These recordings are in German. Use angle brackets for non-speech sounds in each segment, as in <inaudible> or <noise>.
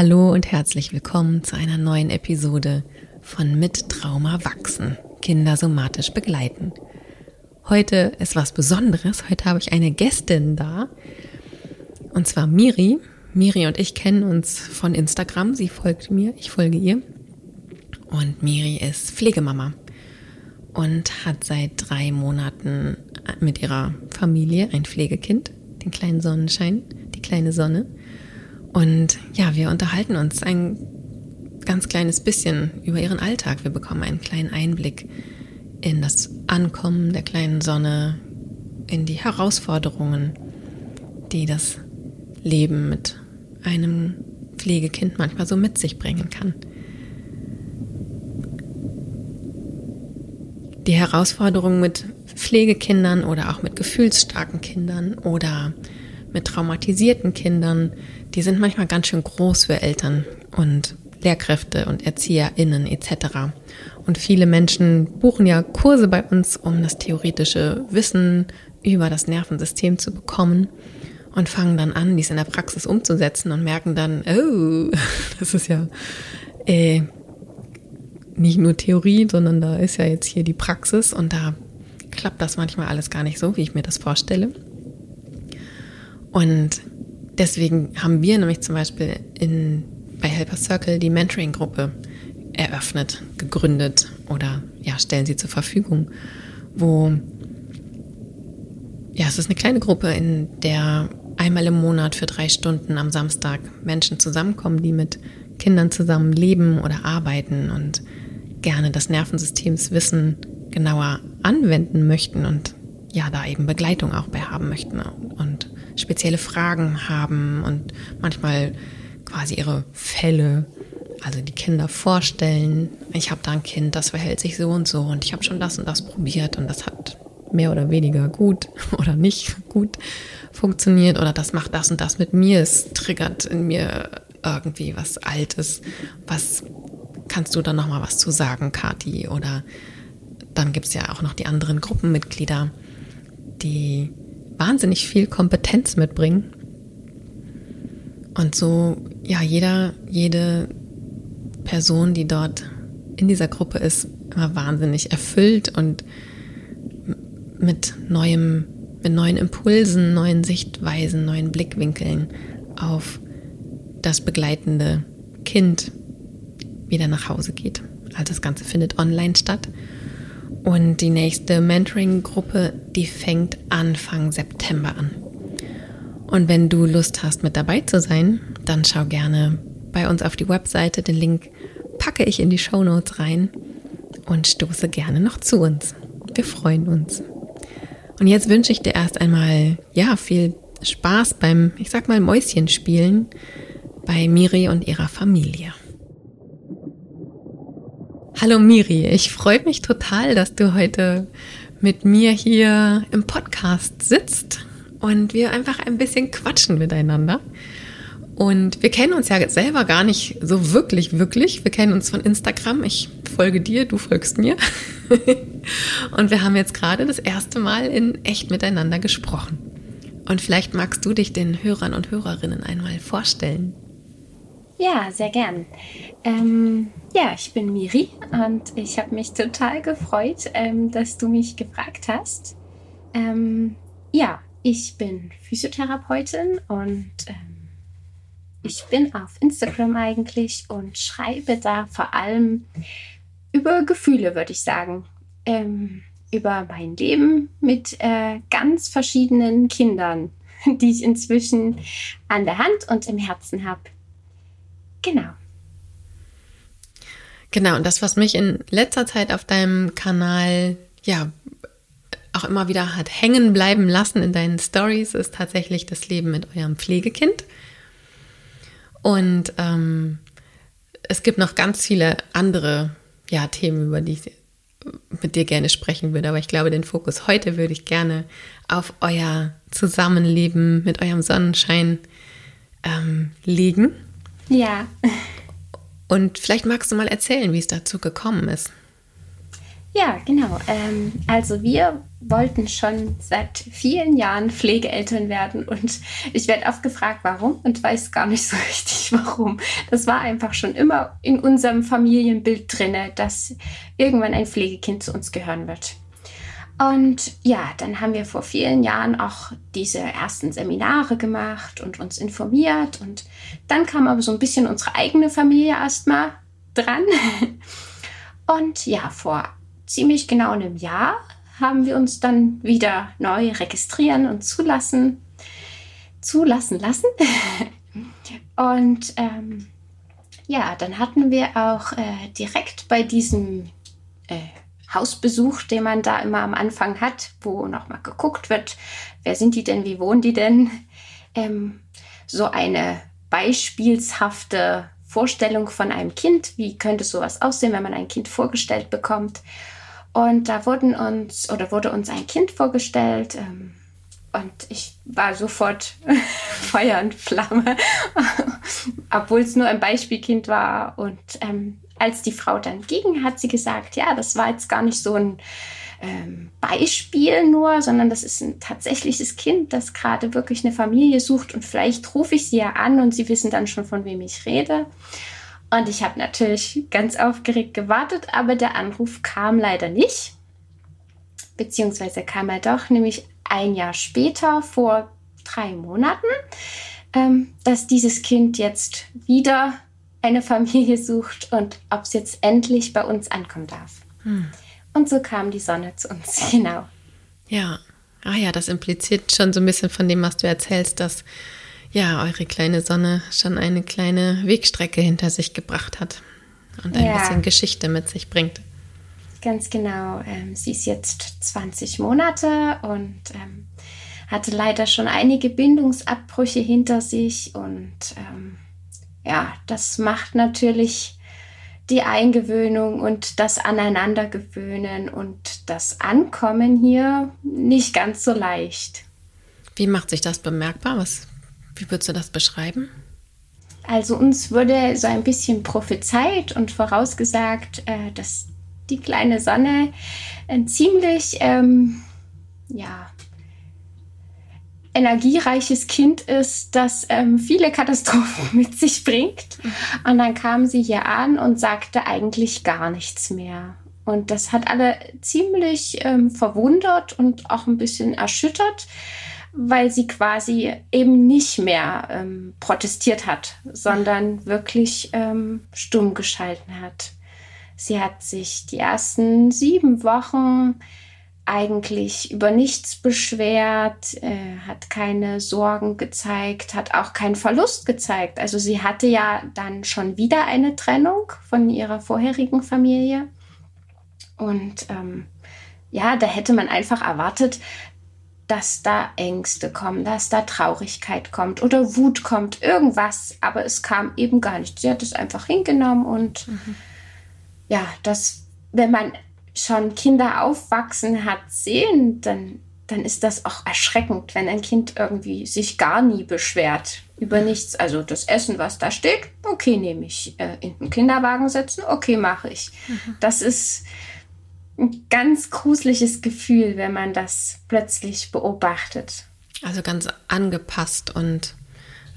Hallo und herzlich willkommen zu einer neuen Episode von Mit Trauma wachsen, Kinder somatisch begleiten. Heute ist was Besonderes. Heute habe ich eine Gästin da. Und zwar Miri. Miri und ich kennen uns von Instagram. Sie folgt mir, ich folge ihr. Und Miri ist Pflegemama und hat seit drei Monaten mit ihrer Familie ein Pflegekind, den kleinen Sonnenschein, die kleine Sonne. Und ja, wir unterhalten uns ein ganz kleines bisschen über ihren Alltag. Wir bekommen einen kleinen Einblick in das Ankommen der kleinen Sonne, in die Herausforderungen, die das Leben mit einem Pflegekind manchmal so mit sich bringen kann. Die Herausforderungen mit Pflegekindern oder auch mit gefühlsstarken Kindern oder mit traumatisierten Kindern, die sind manchmal ganz schön groß für Eltern und Lehrkräfte und ErzieherInnen etc. Und viele Menschen buchen ja Kurse bei uns, um das theoretische Wissen über das Nervensystem zu bekommen und fangen dann an, dies in der Praxis umzusetzen und merken dann, oh, <laughs> das ist ja äh, nicht nur Theorie, sondern da ist ja jetzt hier die Praxis und da klappt das manchmal alles gar nicht so, wie ich mir das vorstelle. Und deswegen haben wir nämlich zum Beispiel in, bei Helper Circle die Mentoring-Gruppe eröffnet, gegründet oder ja, stellen sie zur Verfügung, wo ja, es ist eine kleine Gruppe, in der einmal im Monat für drei Stunden am Samstag Menschen zusammenkommen, die mit Kindern zusammen leben oder arbeiten und gerne das Nervensystemswissen genauer anwenden möchten und ja, da eben Begleitung auch bei haben möchten. Und spezielle Fragen haben und manchmal quasi ihre Fälle, also die Kinder vorstellen. Ich habe da ein Kind, das verhält sich so und so und ich habe schon das und das probiert und das hat mehr oder weniger gut <laughs> oder nicht gut funktioniert oder das macht das und das mit mir. Es triggert in mir irgendwie was Altes. Was kannst du da noch mal was zu sagen, Kati? Oder dann gibt es ja auch noch die anderen Gruppenmitglieder, die wahnsinnig viel Kompetenz mitbringen. Und so, ja, jeder, jede Person, die dort in dieser Gruppe ist, immer wahnsinnig erfüllt und mit neuem, mit neuen Impulsen, neuen Sichtweisen, neuen Blickwinkeln auf das begleitende Kind wieder nach Hause geht. Also das Ganze findet online statt. Und die nächste Mentoring-Gruppe, die fängt Anfang September an. Und wenn du Lust hast, mit dabei zu sein, dann schau gerne bei uns auf die Webseite. Den Link packe ich in die Show Notes rein und stoße gerne noch zu uns. Wir freuen uns. Und jetzt wünsche ich dir erst einmal, ja, viel Spaß beim, ich sag mal, Mäuschenspielen bei Miri und ihrer Familie. Hallo Miri, ich freue mich total, dass du heute mit mir hier im Podcast sitzt und wir einfach ein bisschen quatschen miteinander. Und wir kennen uns ja selber gar nicht so wirklich, wirklich. Wir kennen uns von Instagram. Ich folge dir, du folgst mir. <laughs> und wir haben jetzt gerade das erste Mal in echt miteinander gesprochen. Und vielleicht magst du dich den Hörern und Hörerinnen einmal vorstellen. Ja, sehr gern. Ähm, ja, ich bin Miri und ich habe mich total gefreut, ähm, dass du mich gefragt hast. Ähm, ja, ich bin Physiotherapeutin und ähm, ich bin auf Instagram eigentlich und schreibe da vor allem über Gefühle, würde ich sagen. Ähm, über mein Leben mit äh, ganz verschiedenen Kindern, <laughs> die ich inzwischen an der Hand und im Herzen habe. Genau. Genau, und das, was mich in letzter Zeit auf deinem Kanal, ja, auch immer wieder hat hängen bleiben lassen in deinen Stories, ist tatsächlich das Leben mit eurem Pflegekind. Und ähm, es gibt noch ganz viele andere ja, Themen, über die ich mit dir gerne sprechen würde. Aber ich glaube, den Fokus heute würde ich gerne auf euer Zusammenleben mit eurem Sonnenschein ähm, legen. Ja. Und vielleicht magst du mal erzählen, wie es dazu gekommen ist. Ja, genau. Ähm, also wir wollten schon seit vielen Jahren Pflegeeltern werden und ich werde oft gefragt, warum und weiß gar nicht so <laughs> richtig warum. Das war einfach schon immer in unserem Familienbild drinne, dass irgendwann ein Pflegekind zu uns gehören wird. Und ja, dann haben wir vor vielen Jahren auch diese ersten Seminare gemacht und uns informiert. Und dann kam aber so ein bisschen unsere eigene Familie erstmal dran. <laughs> Und ja, vor ziemlich genau einem Jahr haben wir uns dann wieder neu registrieren und zulassen, zulassen lassen. <laughs> und ähm, ja, dann hatten wir auch äh, direkt bei diesem äh, Hausbesuch, den man da immer am Anfang hat, wo nochmal geguckt wird, wer sind die denn, wie wohnen die denn, ähm, so eine beispielshafte Vorstellung von einem Kind, wie könnte sowas aussehen, wenn man ein Kind vorgestellt bekommt. Und da wurden uns oder wurde uns ein Kind vorgestellt. Ähm, und ich war sofort <laughs> Feuer und Flamme, <laughs> obwohl es nur ein Beispielkind war. Und ähm, als die Frau dann ging, hat sie gesagt, ja, das war jetzt gar nicht so ein ähm, Beispiel nur, sondern das ist ein tatsächliches Kind, das gerade wirklich eine Familie sucht und vielleicht rufe ich sie ja an und sie wissen dann schon, von wem ich rede. Und ich habe natürlich ganz aufgeregt gewartet, aber der Anruf kam leider nicht. Beziehungsweise kam er doch, nämlich ein Jahr später, vor drei Monaten, ähm, dass dieses Kind jetzt wieder eine Familie sucht und ob es jetzt endlich bei uns ankommen darf. Hm. Und so kam die Sonne zu uns, <laughs> genau. Ja, ah ja, das impliziert schon so ein bisschen von dem, was du erzählst, dass ja, eure kleine Sonne schon eine kleine Wegstrecke hinter sich gebracht hat und ein ja. bisschen Geschichte mit sich bringt. Ganz genau. Ähm, sie ist jetzt 20 Monate und ähm, hatte leider schon einige Bindungsabbrüche hinter sich und ähm, ja, das macht natürlich die Eingewöhnung und das Aneinandergewöhnen und das Ankommen hier nicht ganz so leicht. Wie macht sich das bemerkbar? Was, wie würdest du das beschreiben? Also uns wurde so ein bisschen prophezeit und vorausgesagt, äh, dass die kleine Sonne ein ziemlich ähm, ja, energiereiches Kind ist, das ähm, viele Katastrophen <laughs> mit sich bringt. Und dann kam sie hier an und sagte eigentlich gar nichts mehr. Und das hat alle ziemlich ähm, verwundert und auch ein bisschen erschüttert, weil sie quasi eben nicht mehr ähm, protestiert hat, sondern wirklich ähm, stumm geschalten hat. Sie hat sich die ersten sieben Wochen eigentlich über nichts beschwert, äh, hat keine Sorgen gezeigt, hat auch keinen Verlust gezeigt. Also sie hatte ja dann schon wieder eine Trennung von ihrer vorherigen Familie. Und ähm, ja, da hätte man einfach erwartet, dass da Ängste kommen, dass da Traurigkeit kommt oder Wut kommt, irgendwas. Aber es kam eben gar nicht. Sie hat es einfach hingenommen und mhm. ja, das, wenn man schon Kinder aufwachsen hat sehen, dann, dann ist das auch erschreckend, wenn ein Kind irgendwie sich gar nie beschwert über nichts. Also das Essen, was da steht, okay, nehme ich. Äh, in den Kinderwagen setzen, okay, mache ich. Mhm. Das ist ein ganz gruseliges Gefühl, wenn man das plötzlich beobachtet. Also ganz angepasst und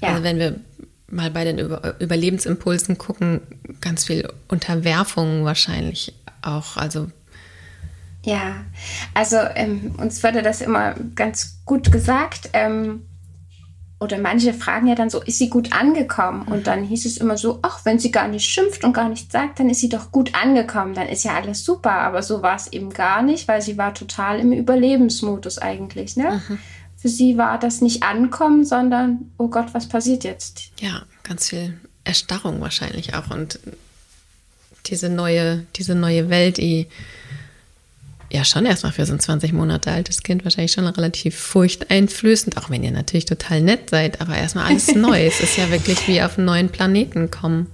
ja. also wenn wir mal bei den Über Überlebensimpulsen gucken, ganz viel Unterwerfung wahrscheinlich auch. Also ja, also ähm, uns wurde das immer ganz gut gesagt. Ähm, oder manche fragen ja dann so, ist sie gut angekommen? Und dann hieß es immer so, ach, wenn sie gar nicht schimpft und gar nichts sagt, dann ist sie doch gut angekommen, dann ist ja alles super. Aber so war es eben gar nicht, weil sie war total im Überlebensmodus eigentlich. Ne? Mhm. Für sie war das nicht ankommen, sondern, oh Gott, was passiert jetzt? Ja, ganz viel Erstarrung wahrscheinlich auch und diese neue, diese neue Welt, die ja schon erstmal für so ein 20 Monate altes Kind wahrscheinlich schon relativ furchteinflößend, auch wenn ihr natürlich total nett seid, aber erstmal alles <laughs> neu. es ist ja wirklich wie auf einen neuen Planeten kommen.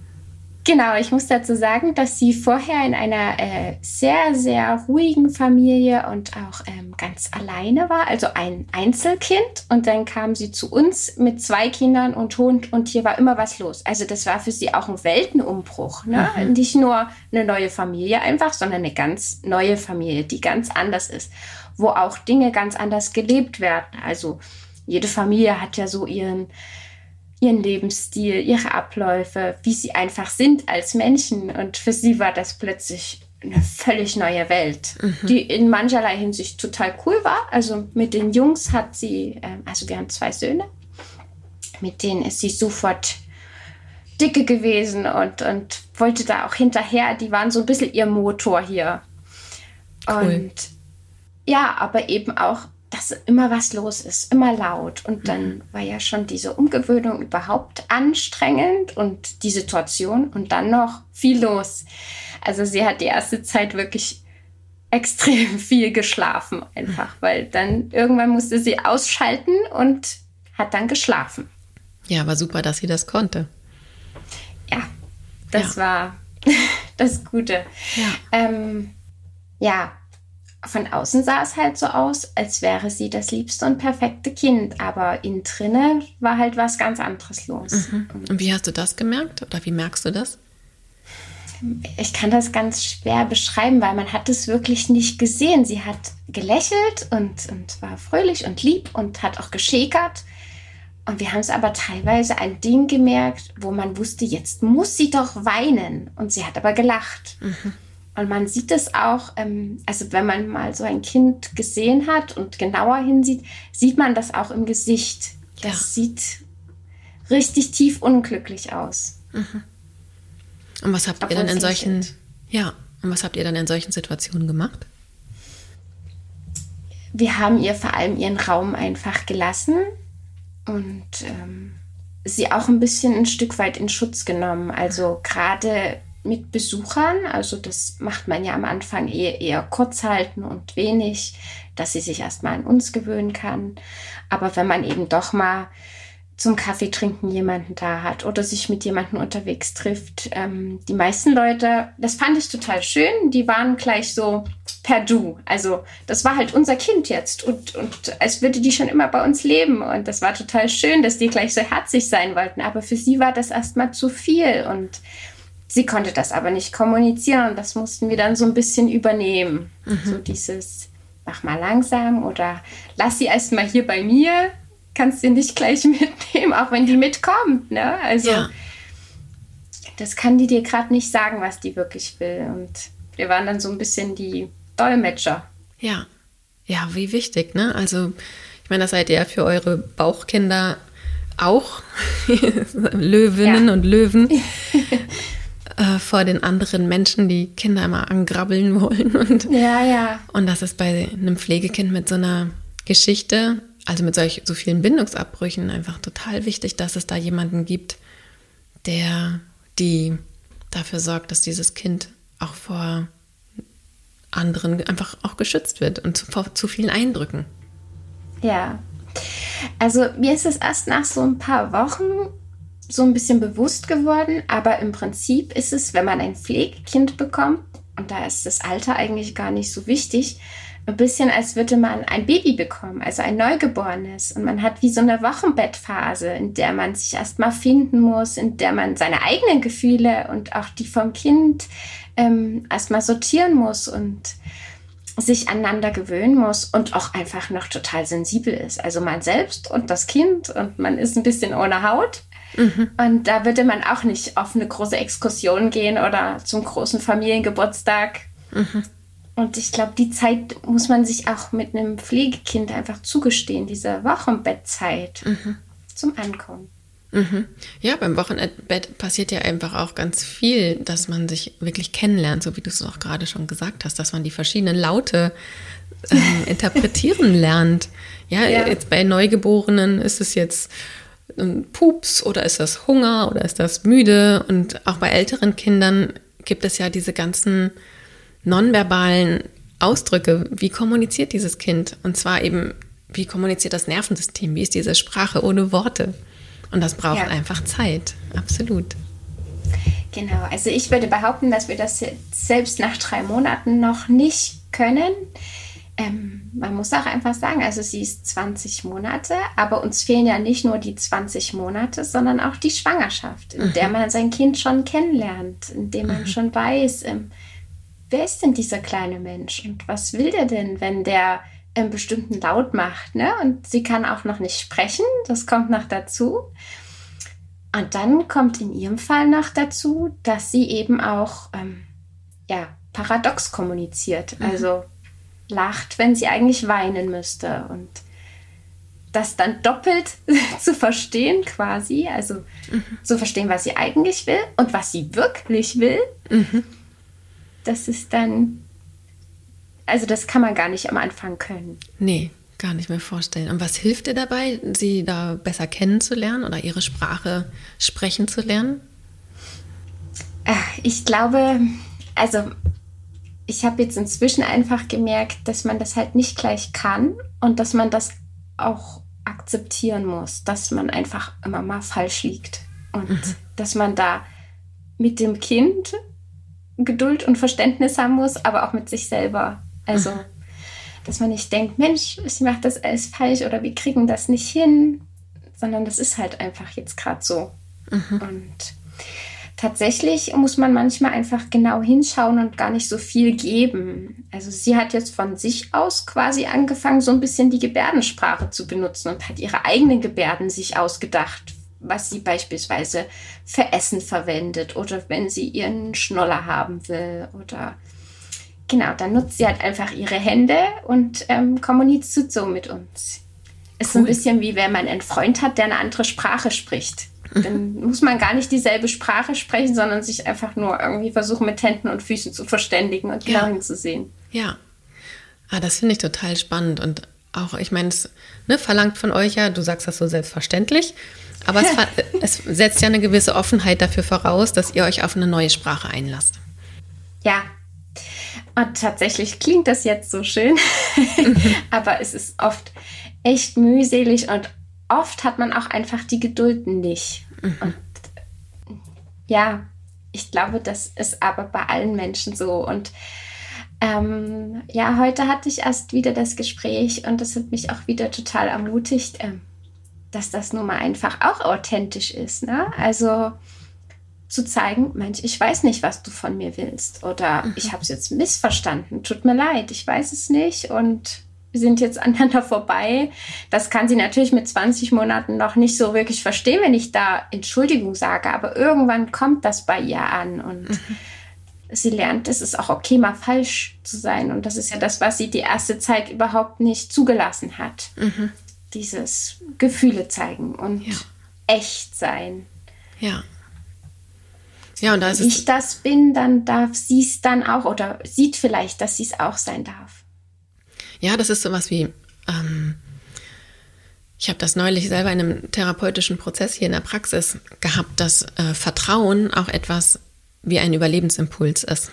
Genau, ich muss dazu sagen, dass sie vorher in einer äh, sehr, sehr ruhigen Familie und auch ähm, ganz alleine war, also ein Einzelkind. Und dann kam sie zu uns mit zwei Kindern und Hund und hier war immer was los. Also das war für sie auch ein Weltenumbruch. Ne? Mhm. Nicht nur eine neue Familie einfach, sondern eine ganz neue Familie, die ganz anders ist, wo auch Dinge ganz anders gelebt werden. Also jede Familie hat ja so ihren ihren Lebensstil, ihre Abläufe, wie sie einfach sind als Menschen. Und für sie war das plötzlich eine völlig neue Welt, mhm. die in mancherlei Hinsicht total cool war. Also mit den Jungs hat sie, ähm, also wir haben zwei Söhne, mit denen ist sie sofort dicke gewesen und, und wollte da auch hinterher. Die waren so ein bisschen ihr Motor hier. Cool. Und ja, aber eben auch dass immer was los ist, immer laut. Und dann mhm. war ja schon diese Umgewöhnung überhaupt anstrengend und die Situation und dann noch viel los. Also sie hat die erste Zeit wirklich extrem <laughs> viel geschlafen einfach, weil dann irgendwann musste sie ausschalten und hat dann geschlafen. Ja, war super, dass sie das konnte. Ja, das ja. war <laughs> das Gute. Ja. Ähm, ja, von außen sah es halt so aus, als wäre sie das liebste und perfekte Kind, aber innen drinne war halt was ganz anderes los. Mhm. Und wie hast du das gemerkt oder wie merkst du das? Ich kann das ganz schwer beschreiben, weil man hat es wirklich nicht gesehen. Sie hat gelächelt und, und war fröhlich und lieb und hat auch geschäkert. Und wir haben es aber teilweise ein Ding gemerkt, wo man wusste, jetzt muss sie doch weinen. Und sie hat aber gelacht. Mhm. Und man sieht es auch, ähm, also wenn man mal so ein Kind gesehen hat und genauer hinsieht, sieht man das auch im Gesicht. Das ja. sieht richtig tief unglücklich aus. Mhm. Und was habt Obwohl ihr dann in solchen, ja, und was habt ihr dann in solchen Situationen gemacht? Wir haben ihr vor allem ihren Raum einfach gelassen und ähm, sie auch ein bisschen ein Stück weit in Schutz genommen. Also gerade mit Besuchern. Also das macht man ja am Anfang eher, eher kurz halten und wenig, dass sie sich erstmal an uns gewöhnen kann. Aber wenn man eben doch mal zum Kaffee trinken jemanden da hat oder sich mit jemandem unterwegs trifft. Ähm, die meisten Leute, das fand ich total schön, die waren gleich so per Du. Also das war halt unser Kind jetzt und, und als würde die schon immer bei uns leben. Und das war total schön, dass die gleich so herzlich sein wollten. Aber für sie war das erstmal zu viel und Sie konnte das aber nicht kommunizieren und das mussten wir dann so ein bisschen übernehmen. Mhm. So dieses, mach mal langsam oder lass sie erst mal hier bei mir, kannst sie nicht gleich <laughs> mitnehmen, auch wenn die mitkommt. Ne? Also ja. das kann die dir gerade nicht sagen, was die wirklich will. Und wir waren dann so ein bisschen die Dolmetscher. Ja, ja, wie wichtig, ne? Also ich meine, das seid ihr ja für eure Bauchkinder auch <laughs> Löwinnen ja. und Löwen. <laughs> äh, vor den anderen Menschen, die Kinder immer angrabbeln wollen. Und, ja, ja. Und das ist bei einem Pflegekind mit so einer Geschichte, also mit solch, so vielen Bindungsabbrüchen, einfach total wichtig, dass es da jemanden gibt, der die dafür sorgt, dass dieses Kind auch vor anderen einfach auch geschützt wird und vor zu vielen Eindrücken. Ja. Also mir ist es erst nach so ein paar Wochen so ein bisschen bewusst geworden, aber im Prinzip ist es, wenn man ein Pflegekind bekommt, und da ist das Alter eigentlich gar nicht so wichtig, ein bisschen, als würde man ein Baby bekommen, also ein Neugeborenes. Und man hat wie so eine Wochenbettphase, in der man sich erstmal finden muss, in der man seine eigenen Gefühle und auch die vom Kind ähm, erstmal sortieren muss und sich aneinander gewöhnen muss und auch einfach noch total sensibel ist. Also man selbst und das Kind und man ist ein bisschen ohne Haut. Mhm. Und da würde man auch nicht auf eine große Exkursion gehen oder zum großen Familiengeburtstag. Mhm. Und ich glaube, die Zeit muss man sich auch mit einem Pflegekind einfach zugestehen, diese Wochenbettzeit mhm. zum Ankommen. Mhm. Ja, beim Wochenbett passiert ja einfach auch ganz viel, dass man sich wirklich kennenlernt, so wie du es auch gerade schon gesagt hast, dass man die verschiedenen Laute ähm, <laughs> interpretieren lernt. Ja, ja, jetzt bei Neugeborenen ist es jetzt ein Pups oder ist das Hunger oder ist das müde? Und auch bei älteren Kindern gibt es ja diese ganzen nonverbalen Ausdrücke. Wie kommuniziert dieses Kind? Und zwar eben, wie kommuniziert das Nervensystem? Wie ist diese Sprache ohne Worte? Und das braucht ja. einfach Zeit, absolut. Genau, also ich würde behaupten, dass wir das selbst nach drei Monaten noch nicht können. Ähm, man muss auch einfach sagen, also sie ist 20 Monate, aber uns fehlen ja nicht nur die 20 Monate, sondern auch die Schwangerschaft, in mhm. der man sein Kind schon kennenlernt, in dem man mhm. schon weiß, ähm, wer ist denn dieser kleine Mensch und was will der denn, wenn der einen bestimmten Laut macht. Ne? Und sie kann auch noch nicht sprechen, das kommt noch dazu. Und dann kommt in ihrem Fall noch dazu, dass sie eben auch ähm, ja, paradox kommuniziert. Mhm. Also lacht, wenn sie eigentlich weinen müsste. Und das dann doppelt <laughs> zu verstehen quasi, also mhm. zu verstehen, was sie eigentlich will und was sie wirklich will, mhm. das ist dann, also das kann man gar nicht am Anfang können. Nee, gar nicht mehr vorstellen. Und was hilft dir dabei, sie da besser kennenzulernen oder ihre Sprache sprechen zu lernen? Äh, ich glaube, also ich habe jetzt inzwischen einfach gemerkt, dass man das halt nicht gleich kann und dass man das auch akzeptieren muss, dass man einfach immer mal falsch liegt und mhm. dass man da mit dem Kind Geduld und Verständnis haben muss, aber auch mit sich selber. Also, mhm. dass man nicht denkt, Mensch, sie macht das alles falsch oder wir kriegen das nicht hin, sondern das ist halt einfach jetzt gerade so. Mhm. Und tatsächlich muss man manchmal einfach genau hinschauen und gar nicht so viel geben. Also sie hat jetzt von sich aus quasi angefangen, so ein bisschen die Gebärdensprache zu benutzen und hat ihre eigenen Gebärden sich ausgedacht, was sie beispielsweise für Essen verwendet oder wenn sie ihren Schnoller haben will oder genau, dann nutzt sie halt einfach ihre Hände und ähm, kommuniziert so mit uns. Ist cool. so ein bisschen wie wenn man einen Freund hat, der eine andere Sprache spricht. Dann muss man gar nicht dieselbe Sprache sprechen, sondern sich einfach nur irgendwie versuchen, mit Händen und Füßen zu verständigen und genau ja. hinzusehen. Ja. Ah, das finde ich total spannend. Und auch, ich meine, es ne, verlangt von euch ja, du sagst das so selbstverständlich, aber es, <laughs> es setzt ja eine gewisse Offenheit dafür voraus, dass ihr euch auf eine neue Sprache einlasst. Ja, und tatsächlich klingt das jetzt so schön, <laughs> aber es ist oft echt mühselig und oft hat man auch einfach die Geduld nicht. Mhm. Und ja, ich glaube, das ist aber bei allen Menschen so. Und ähm, ja, heute hatte ich erst wieder das Gespräch und das hat mich auch wieder total ermutigt, ähm, dass das nun mal einfach auch authentisch ist. Ne? Also zu zeigen, Mensch, ich weiß nicht, was du von mir willst oder mhm. ich habe es jetzt missverstanden, tut mir leid, ich weiß es nicht und sind jetzt <laughs> aneinander vorbei. Das kann sie natürlich mit 20 Monaten noch nicht so wirklich verstehen, wenn ich da Entschuldigung sage. Aber irgendwann kommt das bei ihr an und mhm. sie lernt, es ist auch okay, mal falsch zu sein. Und das ist ja das, was sie die erste Zeit überhaupt nicht zugelassen hat. Mhm. Dieses Gefühle zeigen und ja. echt sein. Ja. Ja, und da ist Wenn ich das bin, dann darf sie es dann auch oder sieht vielleicht, dass sie es auch sein darf. Ja, das ist sowas wie, ähm, ich habe das neulich selber in einem therapeutischen Prozess hier in der Praxis gehabt, dass äh, Vertrauen auch etwas wie ein Überlebensimpuls ist.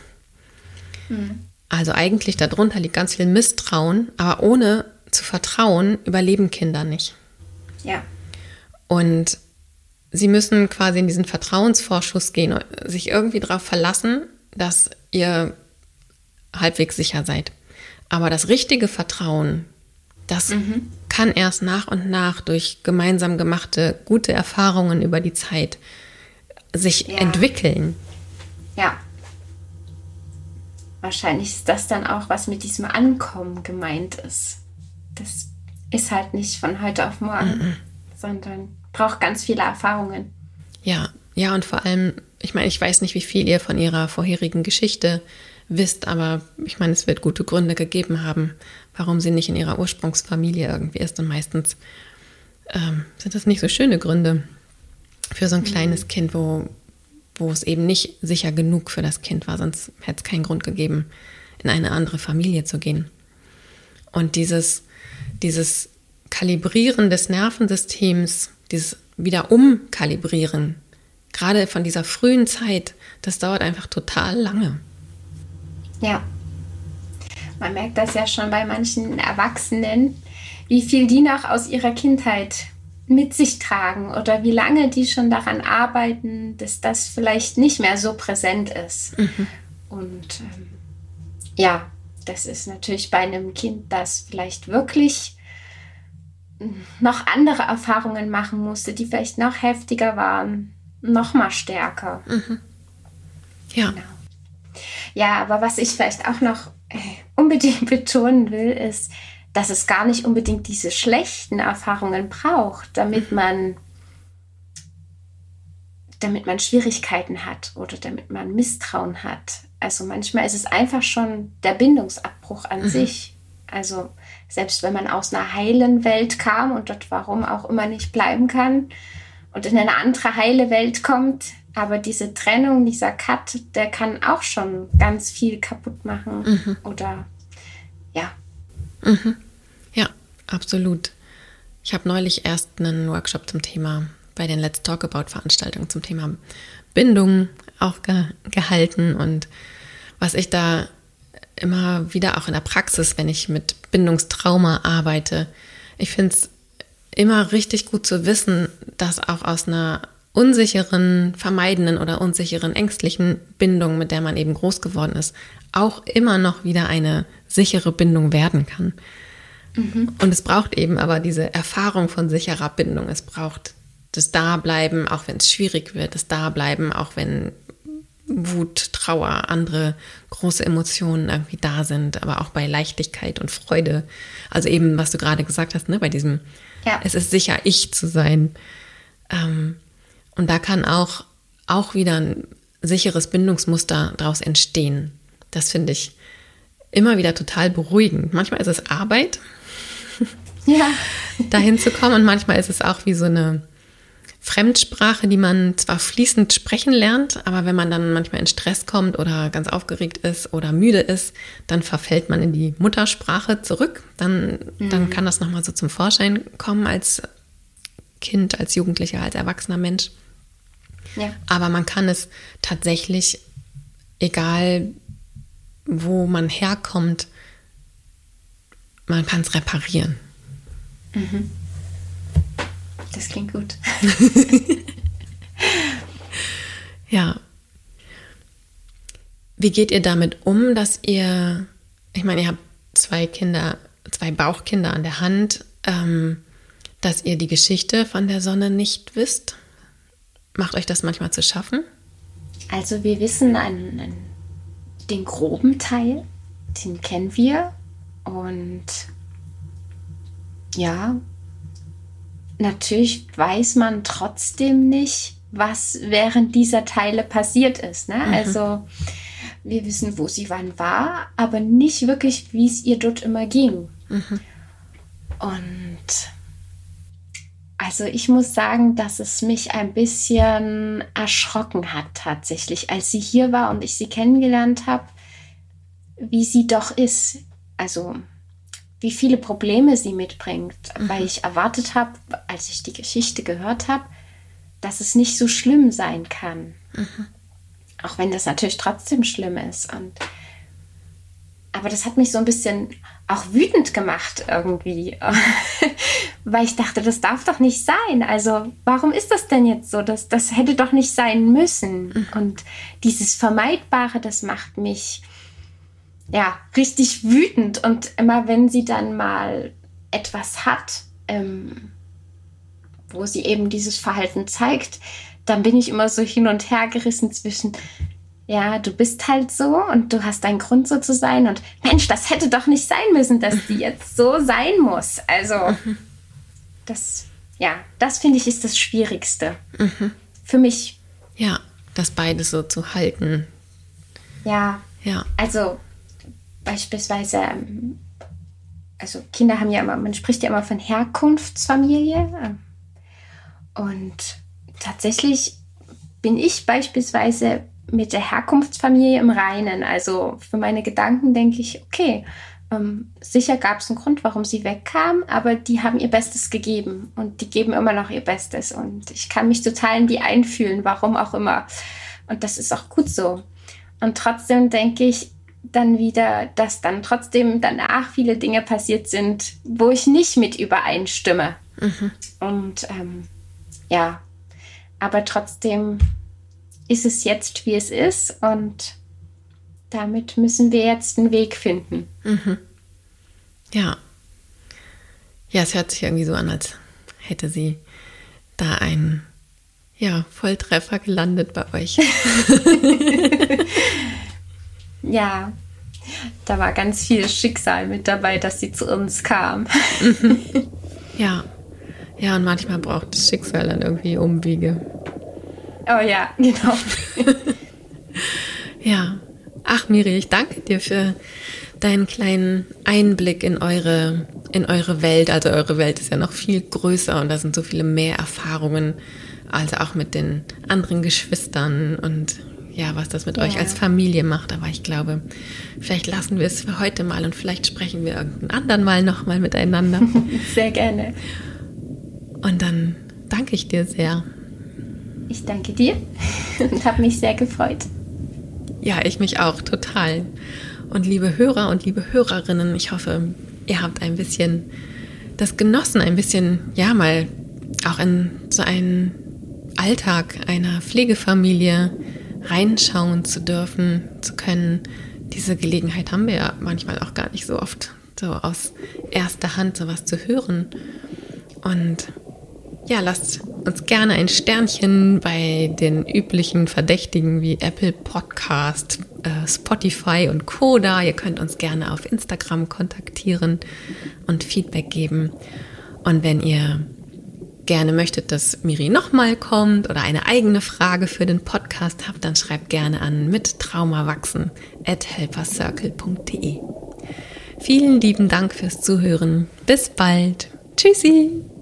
Mhm. Also eigentlich darunter liegt ganz viel Misstrauen, aber ohne zu vertrauen überleben Kinder nicht. Ja. Und sie müssen quasi in diesen Vertrauensvorschuss gehen und sich irgendwie darauf verlassen, dass ihr halbwegs sicher seid. Aber das richtige Vertrauen, das mhm. kann erst nach und nach durch gemeinsam gemachte gute Erfahrungen über die Zeit sich ja. entwickeln. Ja. Wahrscheinlich ist das dann auch, was mit diesem Ankommen gemeint ist. Das ist halt nicht von heute auf morgen, mhm. sondern braucht ganz viele Erfahrungen. Ja, ja, und vor allem, ich meine, ich weiß nicht, wie viel ihr von ihrer vorherigen Geschichte wisst, aber ich meine, es wird gute Gründe gegeben haben, warum sie nicht in ihrer Ursprungsfamilie irgendwie ist. Und meistens ähm, sind das nicht so schöne Gründe für so ein mhm. kleines Kind, wo, wo es eben nicht sicher genug für das Kind war, sonst hätte es keinen Grund gegeben, in eine andere Familie zu gehen. Und dieses, dieses Kalibrieren des Nervensystems, dieses wieder umkalibrieren, gerade von dieser frühen Zeit, das dauert einfach total lange. Ja. Man merkt das ja schon bei manchen Erwachsenen, wie viel die noch aus ihrer Kindheit mit sich tragen oder wie lange die schon daran arbeiten, dass das vielleicht nicht mehr so präsent ist. Mhm. Und ähm, ja, das ist natürlich bei einem Kind, das vielleicht wirklich noch andere Erfahrungen machen musste, die vielleicht noch heftiger waren, noch mal stärker. Mhm. Ja. Genau. Ja, aber was ich vielleicht auch noch äh, unbedingt <laughs> betonen will, ist, dass es gar nicht unbedingt diese schlechten Erfahrungen braucht, damit mhm. man damit man Schwierigkeiten hat oder damit man Misstrauen hat. Also manchmal ist es einfach schon der Bindungsabbruch an mhm. sich. Also selbst wenn man aus einer heilen Welt kam und dort warum auch immer nicht bleiben kann und in eine andere heile Welt kommt, aber diese Trennung, dieser Cut, der kann auch schon ganz viel kaputt machen mhm. oder ja. Mhm. Ja, absolut. Ich habe neulich erst einen Workshop zum Thema bei den Let's Talk About Veranstaltungen zum Thema Bindung auch ge gehalten und was ich da immer wieder auch in der Praxis, wenn ich mit Bindungstrauma arbeite, ich finde es immer richtig gut zu wissen, dass auch aus einer unsicheren, vermeidenden oder unsicheren, ängstlichen Bindung, mit der man eben groß geworden ist, auch immer noch wieder eine sichere Bindung werden kann. Mhm. Und es braucht eben aber diese Erfahrung von sicherer Bindung. Es braucht das Dableiben, auch wenn es schwierig wird, das Dableiben, auch wenn Wut, Trauer, andere große Emotionen irgendwie da sind, aber auch bei Leichtigkeit und Freude. Also eben, was du gerade gesagt hast, ne, bei diesem, ja. es ist sicher, ich zu sein. Ähm, und da kann auch, auch wieder ein sicheres Bindungsmuster daraus entstehen. Das finde ich immer wieder total beruhigend. Manchmal ist es Arbeit, ja. <laughs> dahin zu kommen und manchmal ist es auch wie so eine Fremdsprache, die man zwar fließend sprechen lernt, aber wenn man dann manchmal in Stress kommt oder ganz aufgeregt ist oder müde ist, dann verfällt man in die Muttersprache zurück. Dann, mhm. dann kann das nochmal so zum Vorschein kommen als Kind, als Jugendlicher, als erwachsener Mensch. Ja. Aber man kann es tatsächlich, egal wo man herkommt, man kann es reparieren. Mhm. Das klingt gut. <laughs> ja. Wie geht ihr damit um, dass ihr, ich meine, ihr habt zwei Kinder, zwei Bauchkinder an der Hand, ähm, dass ihr die Geschichte von der Sonne nicht wisst? Macht euch das manchmal zu schaffen? Also wir wissen einen, einen, den groben Teil, den kennen wir und ja, natürlich weiß man trotzdem nicht, was während dieser Teile passiert ist. Ne? Mhm. Also wir wissen, wo sie wann war, aber nicht wirklich, wie es ihr dort immer ging. Mhm. Und also ich muss sagen, dass es mich ein bisschen erschrocken hat tatsächlich, als sie hier war und ich sie kennengelernt habe, wie sie doch ist. Also wie viele Probleme sie mitbringt, mhm. weil ich erwartet habe, als ich die Geschichte gehört habe, dass es nicht so schlimm sein kann. Mhm. Auch wenn das natürlich trotzdem schlimm ist. Und, aber das hat mich so ein bisschen auch wütend gemacht irgendwie, <laughs> weil ich dachte, das darf doch nicht sein. Also warum ist das denn jetzt so? Das, das hätte doch nicht sein müssen. Mhm. Und dieses Vermeidbare, das macht mich ja, richtig wütend. Und immer wenn sie dann mal etwas hat, ähm, wo sie eben dieses Verhalten zeigt, dann bin ich immer so hin und her gerissen zwischen, ja, du bist halt so und du hast deinen Grund so zu sein und Mensch, das hätte doch nicht sein müssen, dass die jetzt so sein muss. Also, das, ja, das finde ich ist das Schwierigste. Mhm. Für mich. Ja, das beides so zu halten. Ja. Ja. Also, beispielsweise, ähm, also Kinder haben ja immer, man spricht ja immer von Herkunftsfamilie. Ähm, und tatsächlich bin ich beispielsweise mit der Herkunftsfamilie im Reinen. Also für meine Gedanken denke ich, okay, ähm, sicher gab es einen Grund, warum sie wegkam, aber die haben ihr Bestes gegeben und die geben immer noch ihr Bestes. Und ich kann mich total in die einfühlen, warum auch immer. Und das ist auch gut so. Und trotzdem denke ich, dann wieder, dass dann trotzdem danach viele Dinge passiert sind, wo ich nicht mit übereinstimme. Mhm. Und ähm, ja, aber trotzdem ist es jetzt, wie es ist und damit müssen wir jetzt einen Weg finden. Mhm. Ja. Ja, es hört sich irgendwie so an, als hätte sie da einen ja, Volltreffer gelandet bei euch. <laughs> ja, da war ganz viel Schicksal mit dabei, dass sie zu uns kam. <laughs> ja, ja, und manchmal braucht das Schicksal dann irgendwie Umwege. Oh ja, genau. <laughs> ja. Ach, Miri, ich danke dir für deinen kleinen Einblick in eure, in eure Welt. Also eure Welt ist ja noch viel größer und da sind so viele mehr Erfahrungen, also auch mit den anderen Geschwistern und ja, was das mit ja. euch als Familie macht. Aber ich glaube, vielleicht lassen wir es für heute mal und vielleicht sprechen wir irgendeinen anderen Mal nochmal miteinander. <laughs> Sehr gerne. Und dann danke ich dir sehr. Ich danke dir und habe mich sehr gefreut. Ja, ich mich auch total. Und liebe Hörer und liebe Hörerinnen, ich hoffe, ihr habt ein bisschen das genossen, ein bisschen, ja, mal auch in so einen Alltag einer Pflegefamilie reinschauen zu dürfen, zu können. Diese Gelegenheit haben wir ja manchmal auch gar nicht so oft, so aus erster Hand sowas zu hören. Und ja, lasst uns gerne ein Sternchen bei den üblichen Verdächtigen wie Apple Podcast, äh, Spotify und Koda. Ihr könnt uns gerne auf Instagram kontaktieren und Feedback geben. Und wenn ihr gerne möchtet, dass Miri nochmal kommt oder eine eigene Frage für den Podcast habt, dann schreibt gerne an mit traumawachsen at helpercircle.de. Vielen lieben Dank fürs Zuhören. Bis bald. Tschüssi.